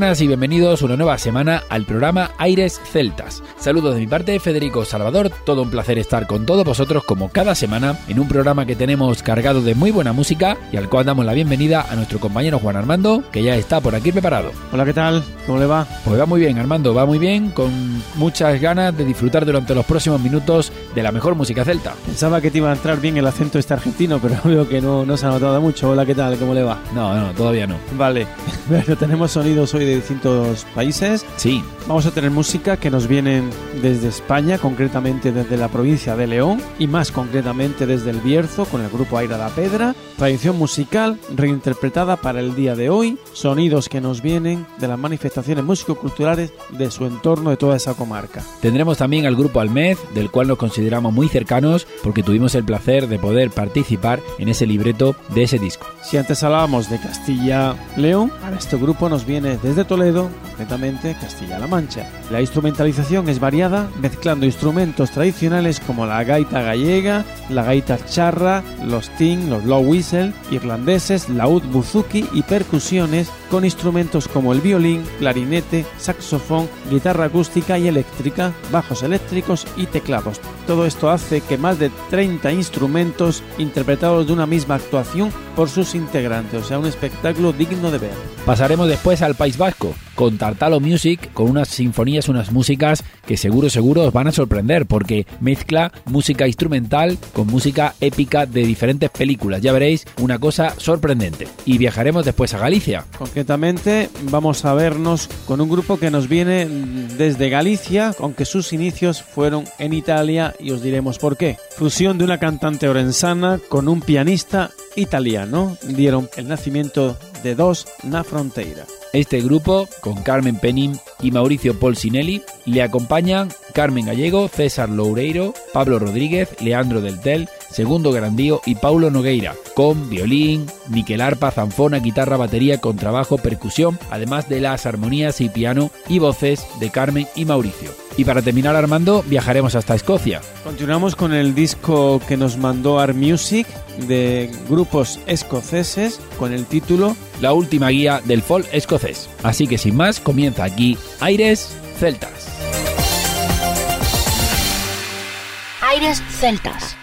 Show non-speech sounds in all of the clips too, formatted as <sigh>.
Buenas y bienvenidos una nueva semana al programa Aires Celtas. Saludos de mi parte, Federico Salvador. Todo un placer estar con todos vosotros como cada semana en un programa que tenemos cargado de muy buena música y al cual damos la bienvenida a nuestro compañero Juan Armando, que ya está por aquí preparado. Hola, ¿qué tal? ¿Cómo le va? Pues va muy bien, Armando, va muy bien, con muchas ganas de disfrutar durante los próximos minutos de la mejor música celta. Pensaba que te iba a entrar bien el acento este argentino, pero <laughs> veo que no, no se ha notado mucho. Hola, ¿qué tal? ¿Cómo le va? No, no, todavía no. Vale, <laughs> pero tenemos sonidos hoy de distintos países. Sí. Vamos a tener música que nos vienen desde España, concretamente desde la provincia de León y más concretamente desde el Bierzo con el grupo Aira da Pedra. Tradición musical reinterpretada para el día de hoy, sonidos que nos vienen de las manifestaciones músico-culturales de su entorno de toda esa comarca. Tendremos también al grupo Almez, del cual nos consideramos muy cercanos porque tuvimos el placer de poder participar en ese libreto de ese disco. Si antes hablábamos de Castilla-León, ahora este grupo nos viene desde Toledo, concretamente Castilla-La Mancha. La instrumentalización es variada, mezclando instrumentos tradicionales como la gaita gallega, la gaita charra, los ting, los low whistle, irlandeses, laúd, buzuki y percusiones con instrumentos como el violín, clarinete, saxofón, guitarra acústica y eléctrica, bajos eléctricos y teclados. Todo esto hace que más de 30 instrumentos interpretados de una misma actuación por sus integrantes, o sea, un espectáculo digno de ver. Pasaremos después al País Con Tartalo Music, con unas sinfonías, unas músicas que seguro, seguro os van a sorprender porque mezcla música instrumental con música épica de diferentes películas. Ya veréis una cosa sorprendente. Y viajaremos después a Galicia. Concretamente vamos a vernos con un grupo que nos viene desde Galicia, aunque sus inicios fueron en Italia y os diremos por qué. Fusión de una cantante orensana con un pianista italiano dieron el nacimiento de dos na fronteira. Este grupo, con Carmen Penin y Mauricio Polsinelli, le acompañan Carmen Gallego, César Loureiro, Pablo Rodríguez, Leandro Del Tel, Segundo Grandío y Paulo Nogueira, con violín, níquel arpa, zanfona, guitarra, batería, contrabajo, percusión, además de las armonías y piano y voces de Carmen y Mauricio. Y para terminar, Armando, viajaremos hasta Escocia. Continuamos con el disco que nos mandó Art Music de grupos escoceses con el título la última guía del folk escocés. Así que sin más, comienza aquí Aires Celtas. Aires Celtas.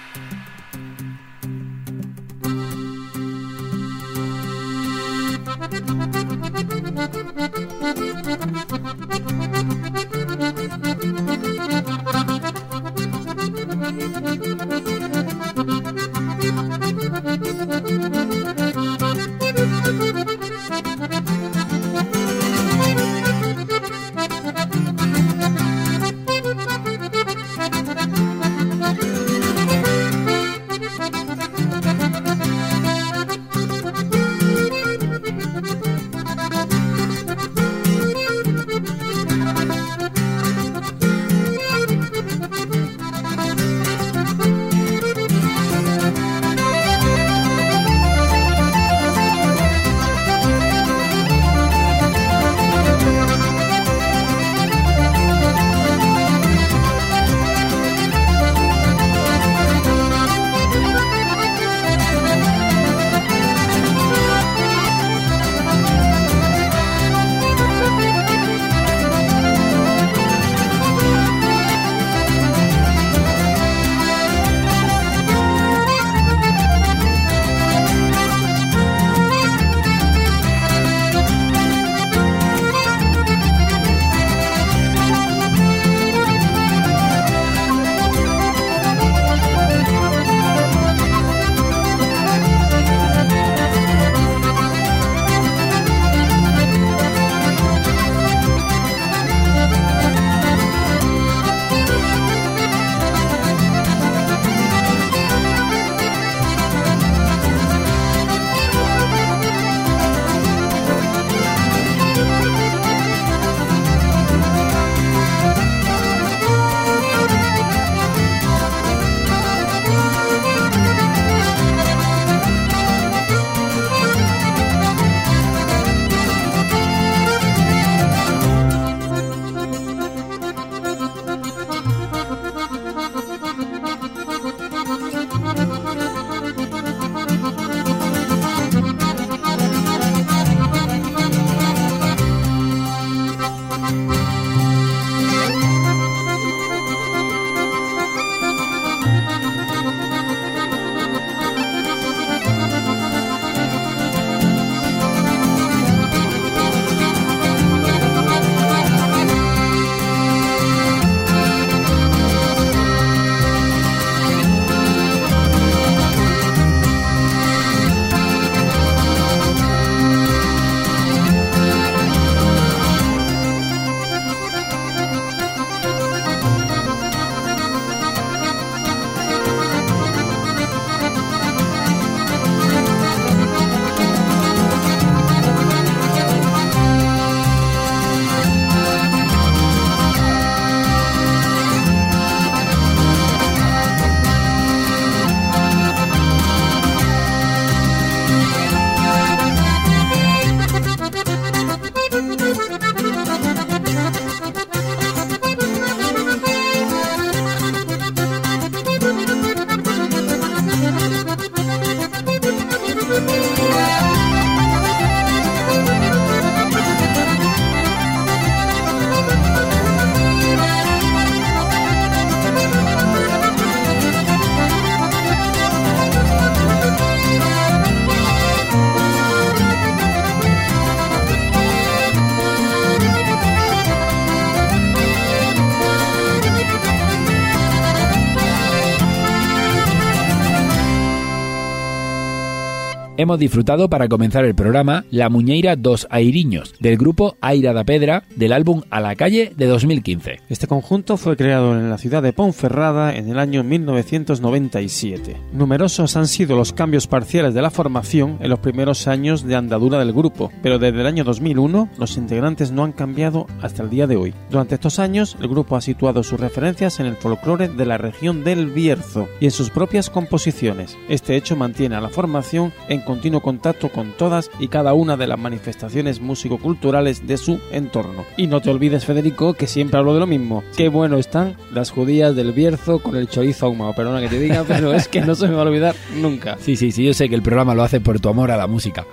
Hemos disfrutado para comenzar el programa La Muñeira dos Airiños, del grupo Aira da Pedra, del álbum A la Calle de 2015. Este conjunto fue creado en la ciudad de Ponferrada en el año 1997. Numerosos han sido los cambios parciales de la formación en los primeros años de andadura del grupo, pero desde el año 2001 los integrantes no han cambiado hasta el día de hoy. Durante estos años, el grupo ha situado sus referencias en el folclore de la región del Bierzo y en sus propias composiciones. Este hecho mantiene a la formación en continuo contacto con todas y cada una de las manifestaciones músico-culturales de su entorno. Y no te olvides, Federico, que siempre hablo de lo mismo. Qué bueno están las judías del Bierzo con el chorizo ahumado. Perdona que te diga, <laughs> pero es que no se me va a olvidar nunca. Sí, sí, sí, yo sé que el programa lo hace por tu amor a la música.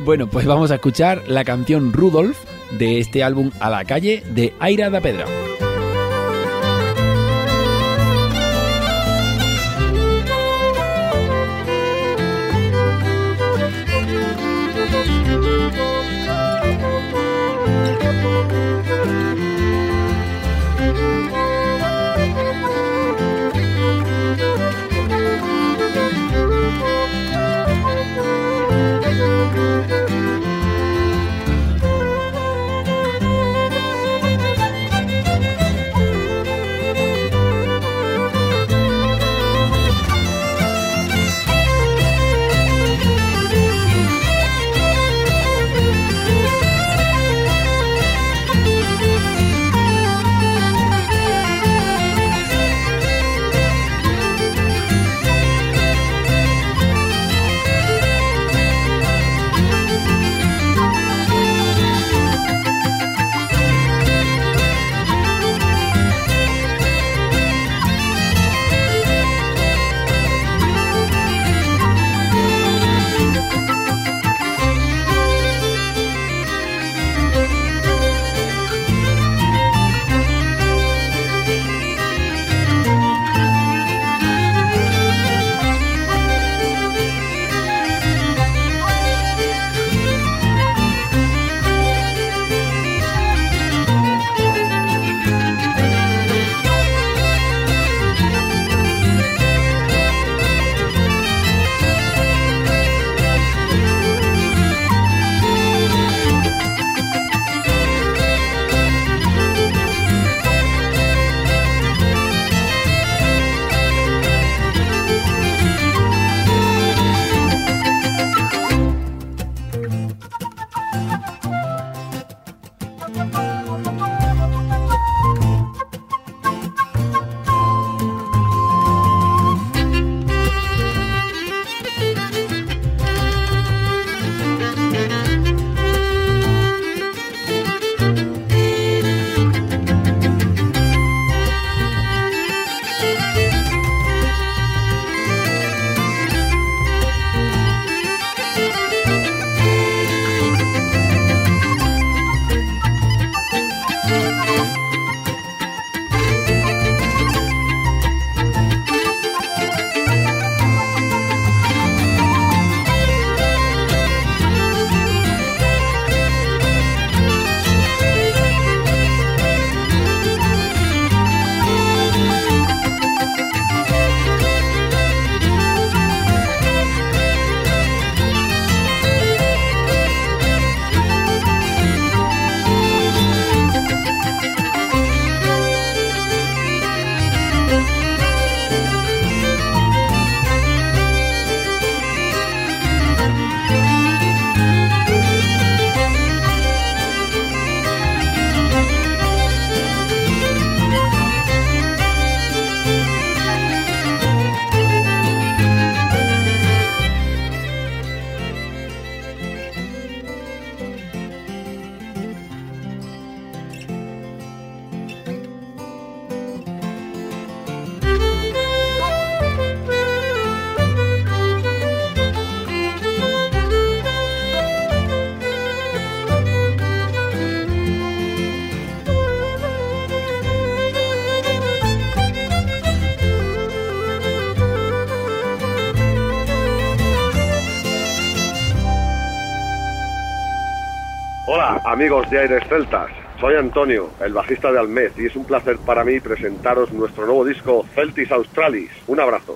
Bueno, pues vamos a escuchar la canción Rudolf de este álbum A la calle de Aira da Pedra. Amigos de Aires Celtas. Soy Antonio, el bajista de Almed, y es un placer para mí presentaros nuestro nuevo disco Celtis Australis. Un abrazo.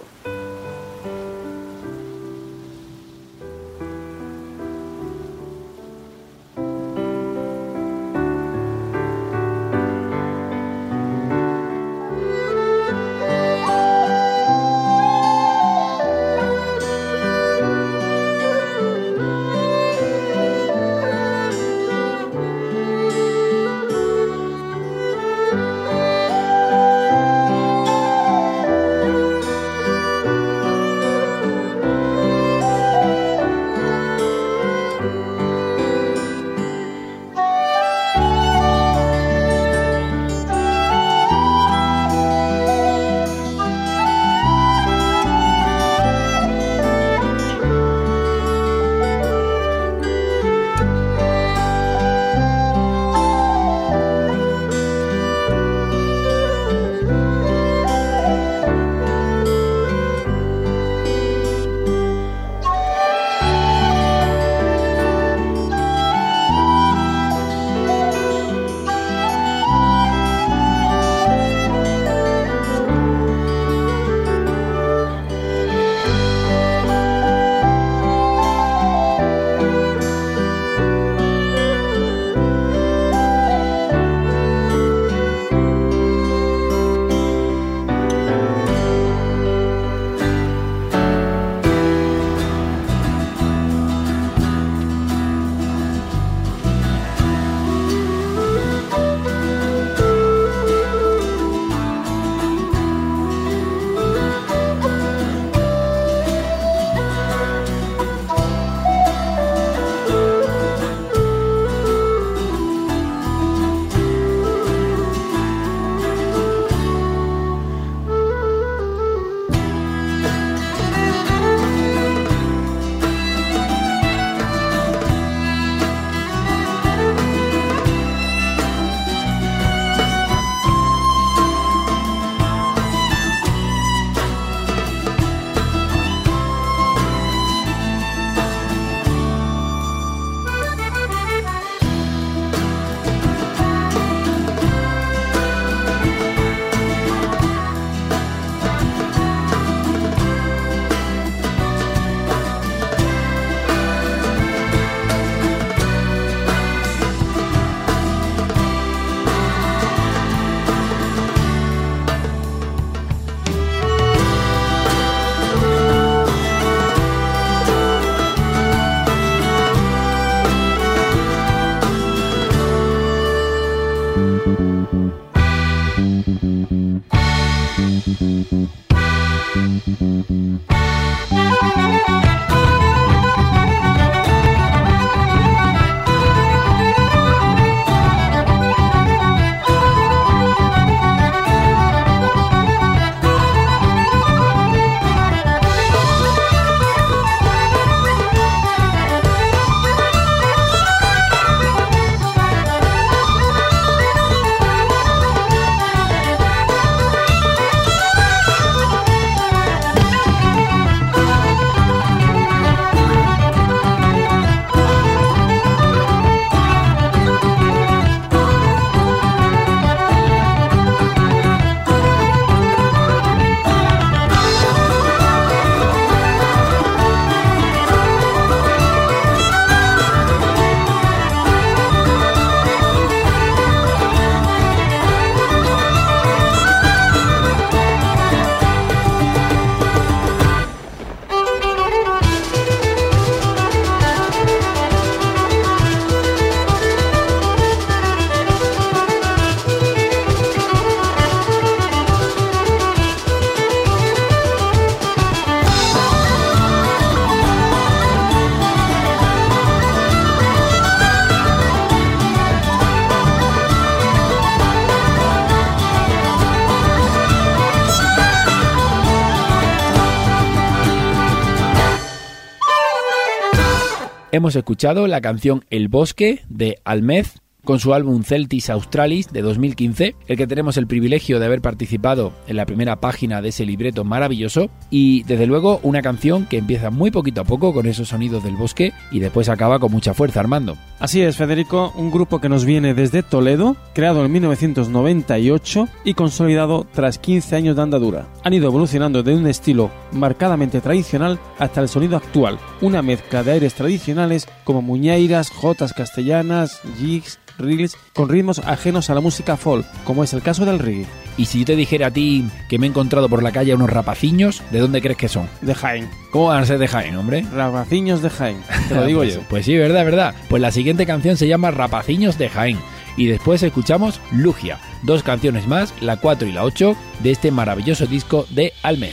Hemos escuchado la canción El Bosque de Almez con su álbum Celtis Australis de 2015, el que tenemos el privilegio de haber participado en la primera página de ese libreto maravilloso, y desde luego una canción que empieza muy poquito a poco con esos sonidos del bosque y después acaba con mucha fuerza Armando. Así es, Federico, un grupo que nos viene desde Toledo, creado en 1998 y consolidado tras 15 años de andadura. Han ido evolucionando de un estilo marcadamente tradicional hasta el sonido actual, una mezcla de aires tradicionales como muñeiras, jotas castellanas, jigs, reels con ritmos ajenos a la música folk, como es el caso del reggae. Y si yo te dijera a ti que me he encontrado por la calle unos rapaciños, ¿de dónde crees que son? De Jaén. ¿Cómo van a ser de Jaén, hombre? Rapaciños de Jaén, te lo digo pues, yo. Pues sí, verdad, verdad. Pues la siguiente canción se llama Rapaciños de Jaén. Y después escuchamos Lugia, dos canciones más, la 4 y la 8, de este maravilloso disco de Almed.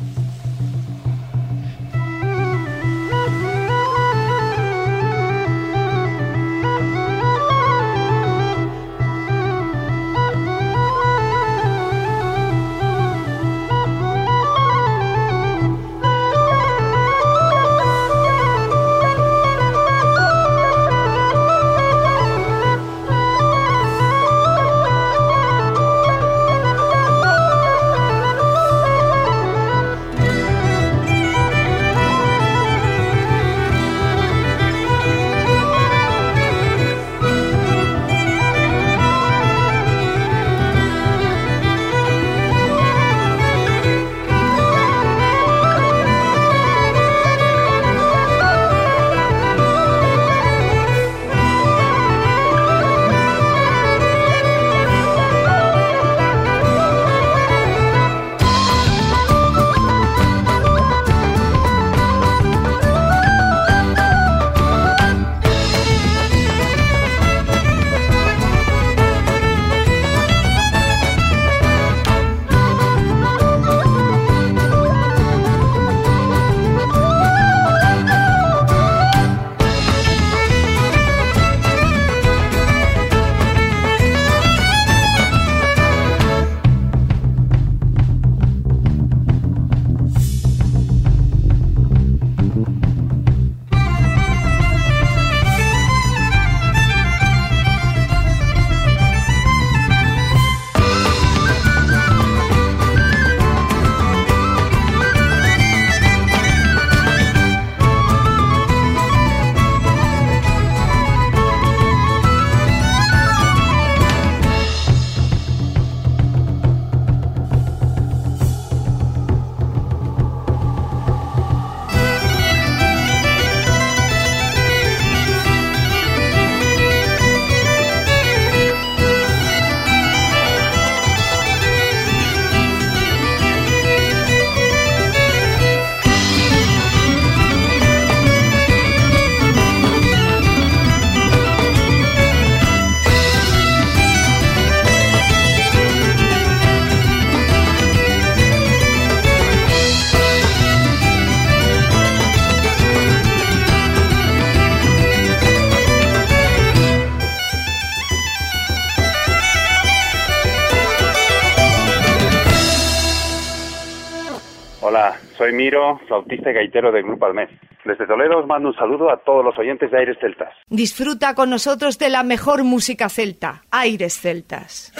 Hola, soy Miro, flautista y gaitero del Grupo Almez. Desde Toledo os mando un saludo a todos los oyentes de Aires Celtas. Disfruta con nosotros de la mejor música celta, Aires Celtas.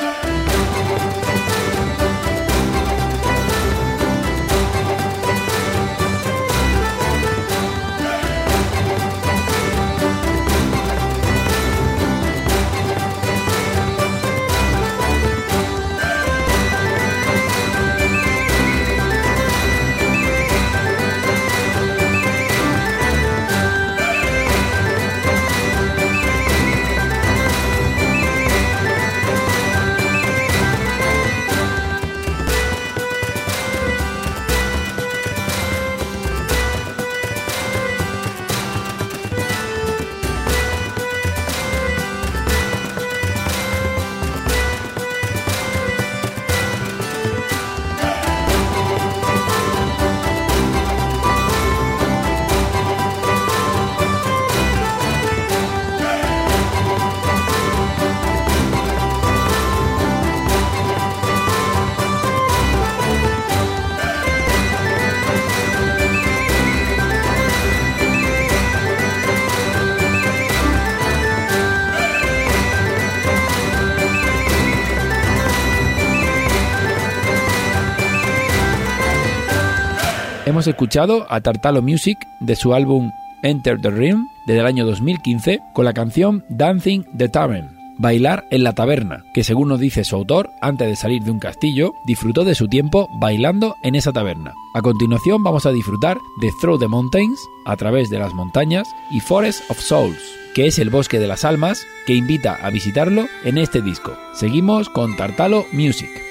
Hemos escuchado a Tartalo Music de su álbum Enter the Rim del año 2015 con la canción Dancing the Tavern, Bailar en la taberna, que según nos dice su autor, antes de salir de un castillo, disfrutó de su tiempo bailando en esa taberna. A continuación vamos a disfrutar de Through the Mountains, a través de las montañas, y Forest of Souls, que es el bosque de las almas, que invita a visitarlo en este disco. Seguimos con Tartalo Music.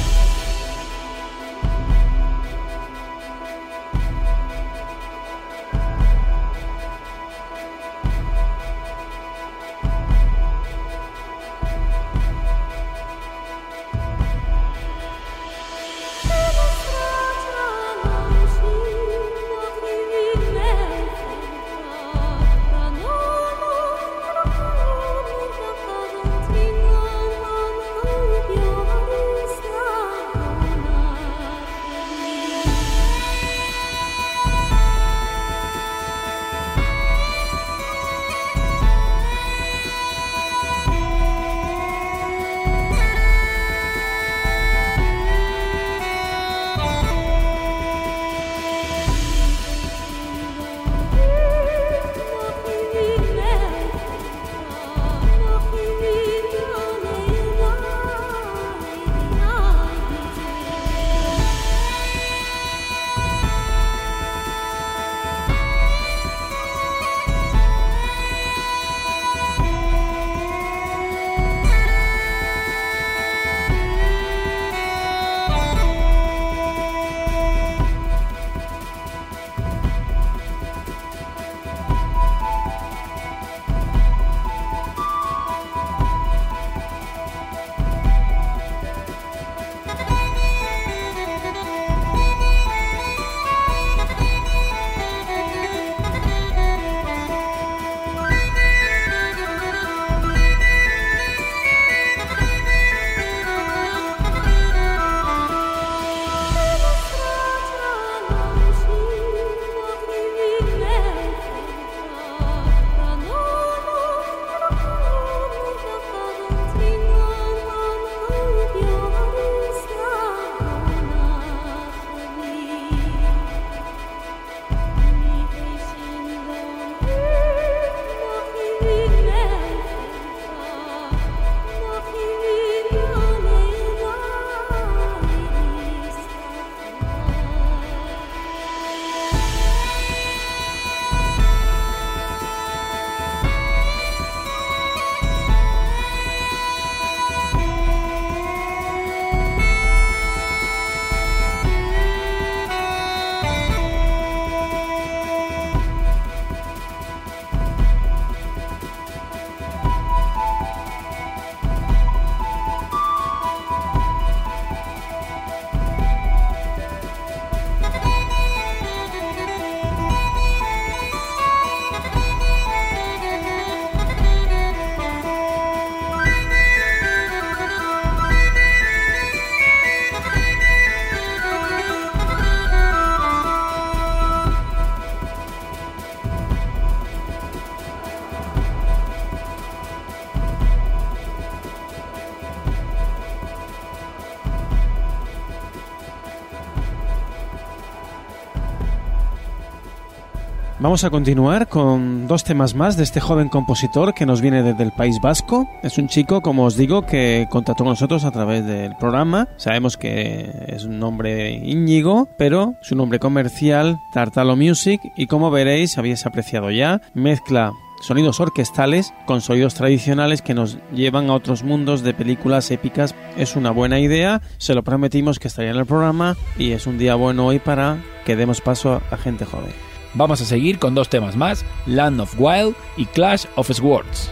Vamos a continuar con dos temas más de este joven compositor que nos viene desde el País Vasco. Es un chico, como os digo, que contactó con nosotros a través del programa. Sabemos que es un nombre Íñigo, pero su nombre comercial, Tartalo Music, y como veréis, habéis apreciado ya, mezcla sonidos orquestales con sonidos tradicionales que nos llevan a otros mundos de películas épicas. Es una buena idea, se lo prometimos que estaría en el programa y es un día bueno hoy para que demos paso a gente joven. Vamos a seguir con dos temas más, Land of Wild y Clash of Swords.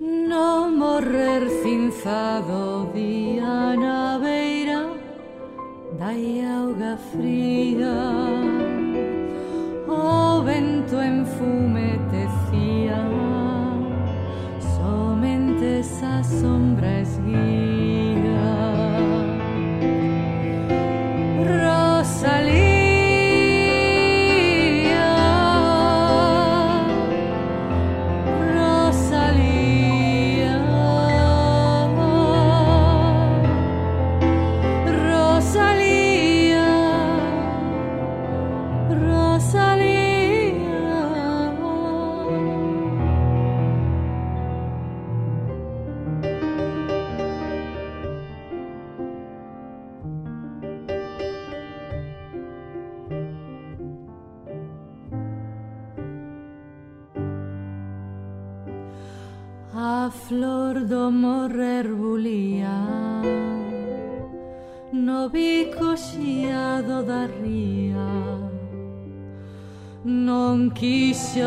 No morrer cinzado día na beira Dai auga fría. O vento enfumetecía Somente esa sombra esguía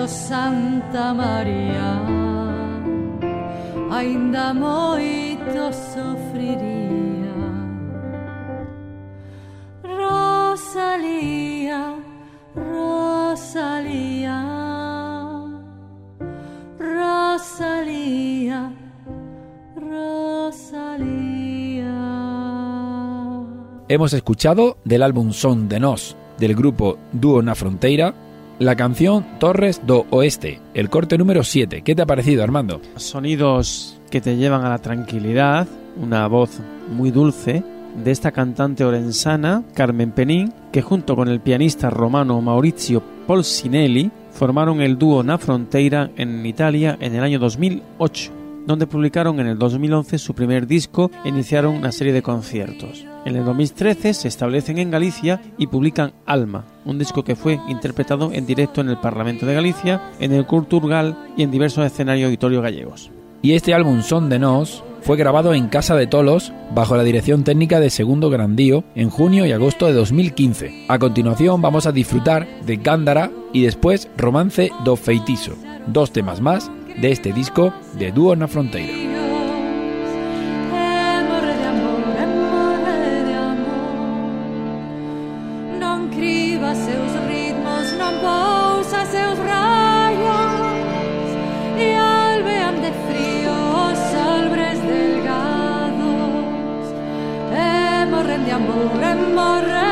Santa María. Ainda moito sofriría. Rosalía, Rosalía. Rosalía, Rosalía. Hemos escuchado del álbum Son de Nos del grupo Dúo na Fronteira la canción Torres do Oeste, el corte número 7. ¿Qué te ha parecido, Armando? Sonidos que te llevan a la tranquilidad, una voz muy dulce de esta cantante orensana, Carmen Penín, que junto con el pianista romano Maurizio Polsinelli formaron el dúo Na Fronteira en Italia en el año 2008, donde publicaron en el 2011 su primer disco e iniciaron una serie de conciertos. En el 2013 se establecen en Galicia y publican Alma, un disco que fue interpretado en directo en el Parlamento de Galicia, en el Culturgal y en diversos escenarios auditorios gallegos. Y este álbum Son de Nos fue grabado en Casa de Tolos bajo la dirección técnica de Segundo Grandío en junio y agosto de 2015. A continuación vamos a disfrutar de Gándara y después Romance do Feitiço, dos temas más de este disco de Dúo na Fronteira. De amor, e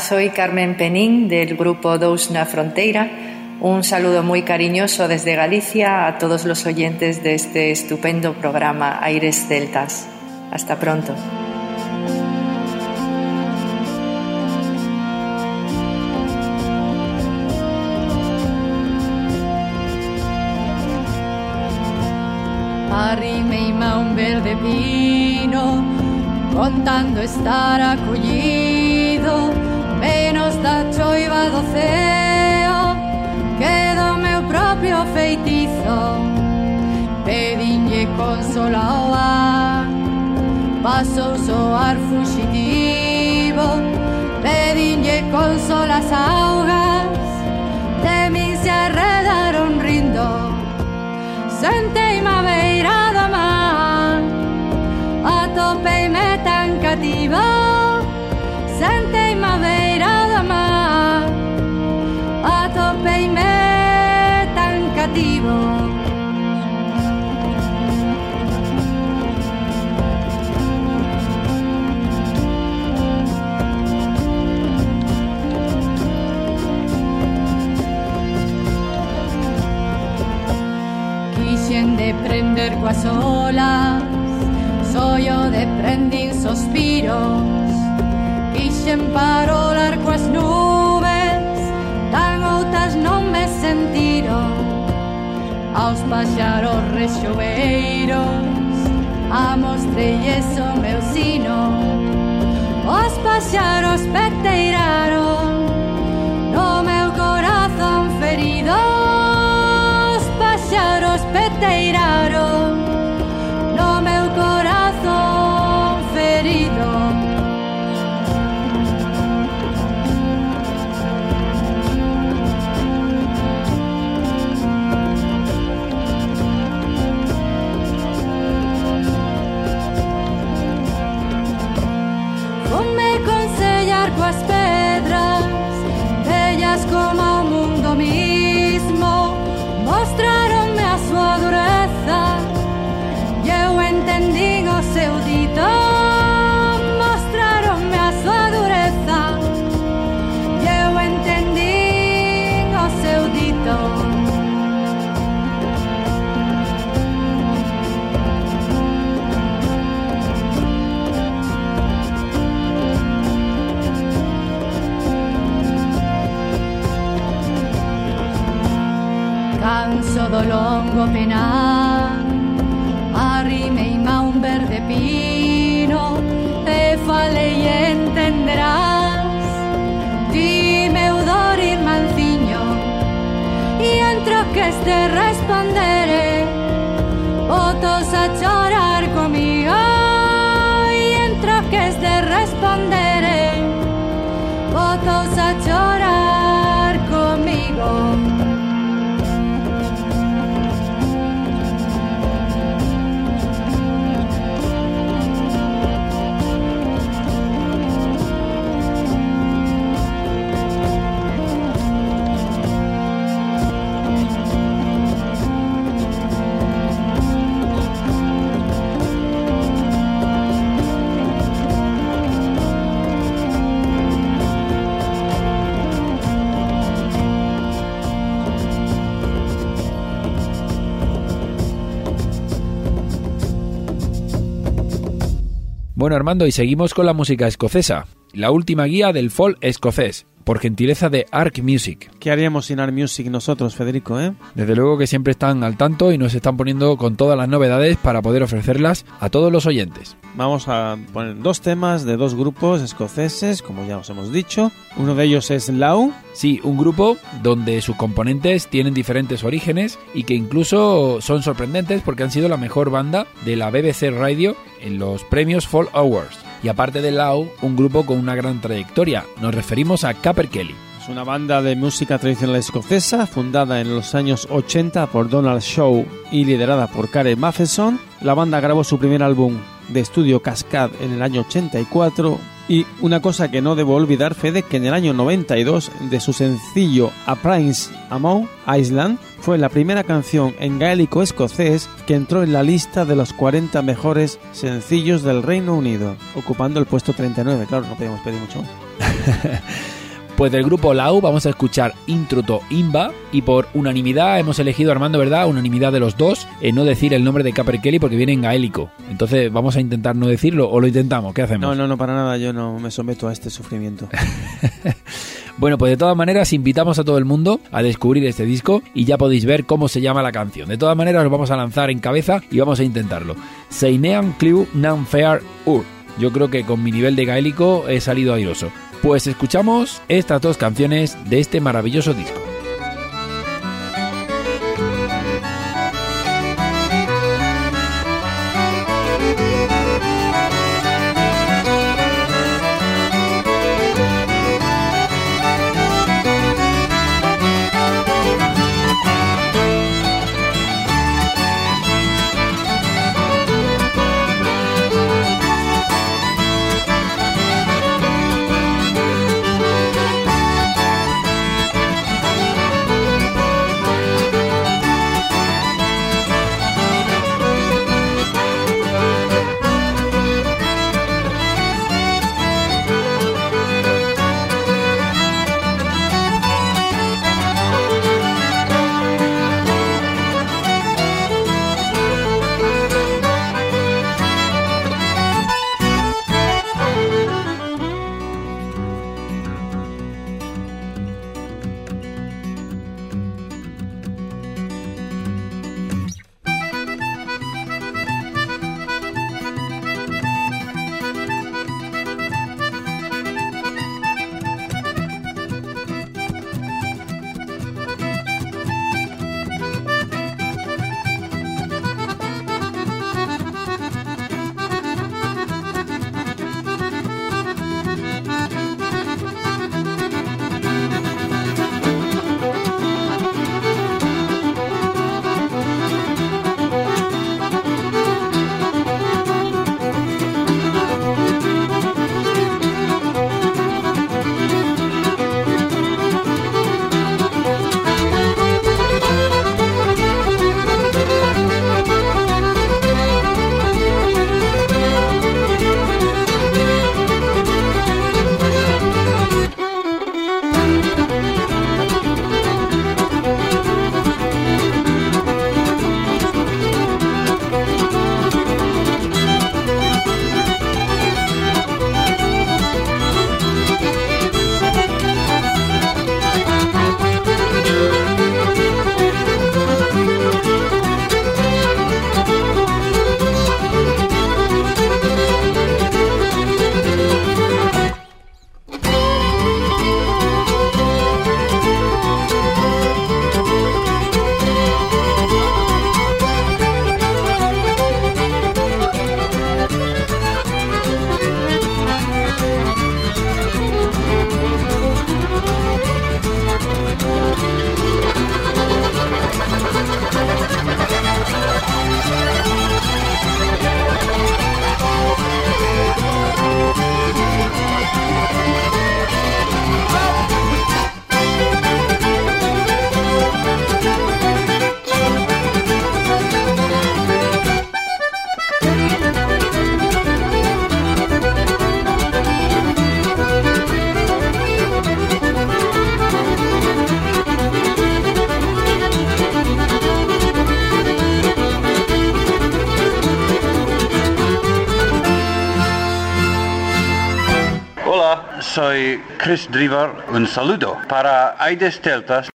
Soy Carmen Penín del grupo Dous na Fronteira. Un saludo muy cariñoso desde Galicia a todos los oyentes de este estupendo programa Aires Celtas. Hasta pronto. Arrimeime a un verde pino Contando estar acollido choiva do ceo que do meu propio feitizo. Pediñe consolao a pasou soar fuxitivo. Pediñe consol as augas de min se arredaron rindo. Sentei ma beira do mar atopeime tan cativa sentei cerco a solas, soio de prendir sospiros, quixen parolar coas nubes, tan outras non me sentiron, aos paxaros rexoveiros, amostrelles o meu sino, os paxaros peteiraron, open up. Bueno, Armando, y seguimos con la música escocesa. La última guía del folk escocés, por gentileza de Ark Music. ¿Qué haríamos sin Art Music nosotros, Federico, eh? Desde luego que siempre están al tanto y nos están poniendo con todas las novedades para poder ofrecerlas a todos los oyentes. Vamos a poner dos temas de dos grupos escoceses, como ya os hemos dicho. Uno de ellos es Lau. Sí, un grupo donde sus componentes tienen diferentes orígenes y que incluso son sorprendentes porque han sido la mejor banda de la BBC Radio en los premios Fall Awards. Y aparte de Lau, un grupo con una gran trayectoria. Nos referimos a Capper Kelly. Es una banda de música tradicional escocesa fundada en los años 80 por Donald Shaw y liderada por Karen Matheson. La banda grabó su primer álbum de estudio Cascade en el año 84 y una cosa que no debo olvidar, Fede, que en el año 92 de su sencillo A Prince Among Island fue la primera canción en gaélico escocés que entró en la lista de los 40 mejores sencillos del Reino Unido, ocupando el puesto 39. Claro, no podíamos pedir mucho. <laughs> Pues del grupo Lau vamos a escuchar Intro to Imba y por unanimidad hemos elegido Armando, ¿verdad? Unanimidad de los dos en no decir el nombre de Caper Kelly porque viene en gaélico. Entonces vamos a intentar no decirlo o lo intentamos, ¿qué hacemos? No, no, no, para nada, yo no me someto a este sufrimiento. <laughs> Bueno, pues de todas maneras invitamos a todo el mundo a descubrir este disco y ya podéis ver cómo se llama la canción. De todas maneras, nos vamos a lanzar en cabeza y vamos a intentarlo. Seinean Clue Nan Fair Ur. Yo creo que con mi nivel de gaélico he salido airoso. Pues escuchamos estas dos canciones de este maravilloso disco. Chris Driver. Un saludo para Aides Deltas.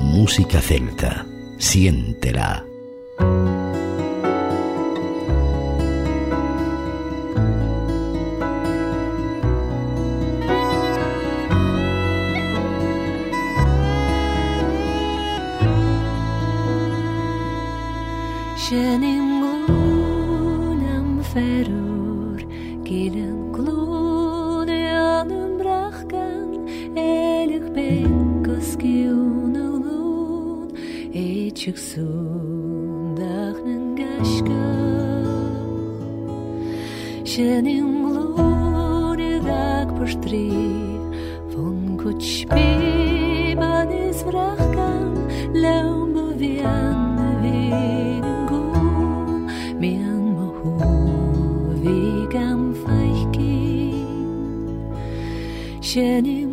Música celta. Siéntela. verstri von gut spiben is vrachkan laum bewian wegen go mir mo hu wegen feich gehen schön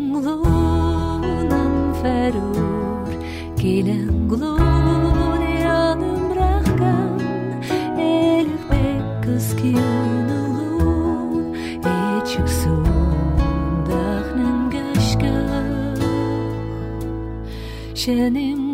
Senin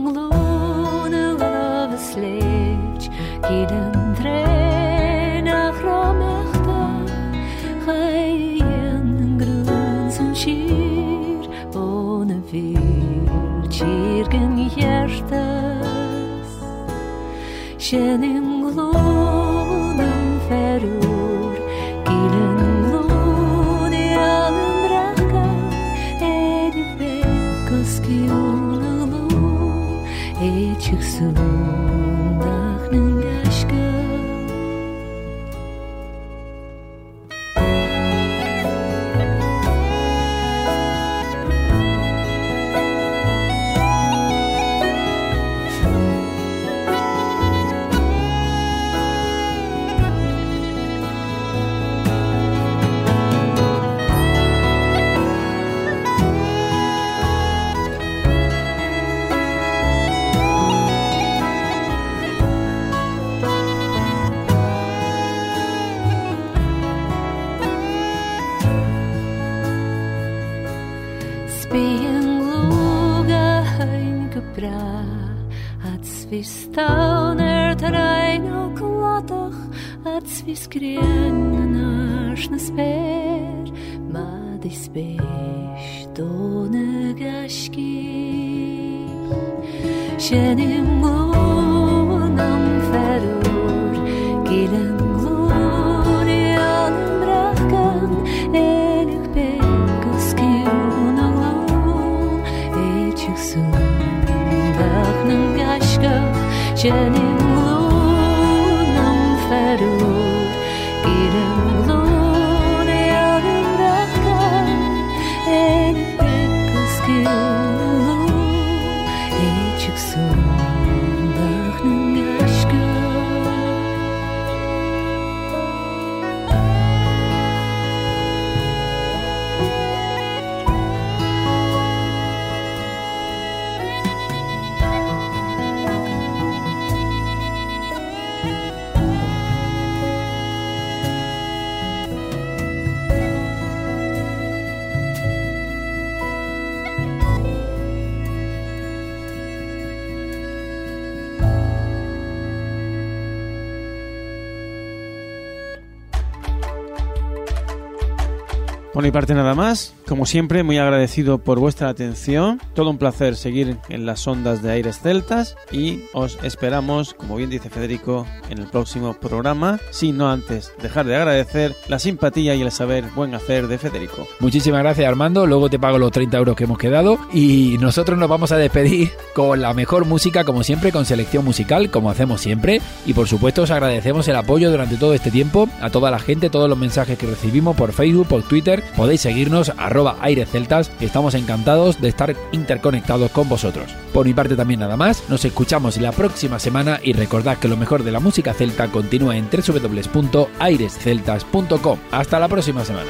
Отсвистал трайнал клатах, отсвискрен наш наспер, мады спеш до нагашки. Шеним глубоко journey parte nada más. Como siempre, muy agradecido por vuestra atención. Todo un placer seguir en las ondas de Aires Celtas y os esperamos, como bien dice Federico, en el próximo programa, sin no antes dejar de agradecer la simpatía y el saber buen hacer de Federico. Muchísimas gracias Armando, luego te pago los 30 euros que hemos quedado y nosotros nos vamos a despedir con la mejor música como siempre, con selección musical como hacemos siempre y por supuesto os agradecemos el apoyo durante todo este tiempo a toda la gente, todos los mensajes que recibimos por Facebook, por Twitter, podéis seguirnos arroba aires celtas y estamos encantados de estar interconectados con vosotros. Por mi parte también nada más, nos escuchamos la próxima semana y recordad que lo mejor de la música celta continúa en www.airesceltas.com. Hasta la próxima semana.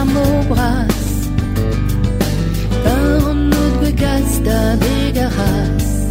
chacun gaz da begaraz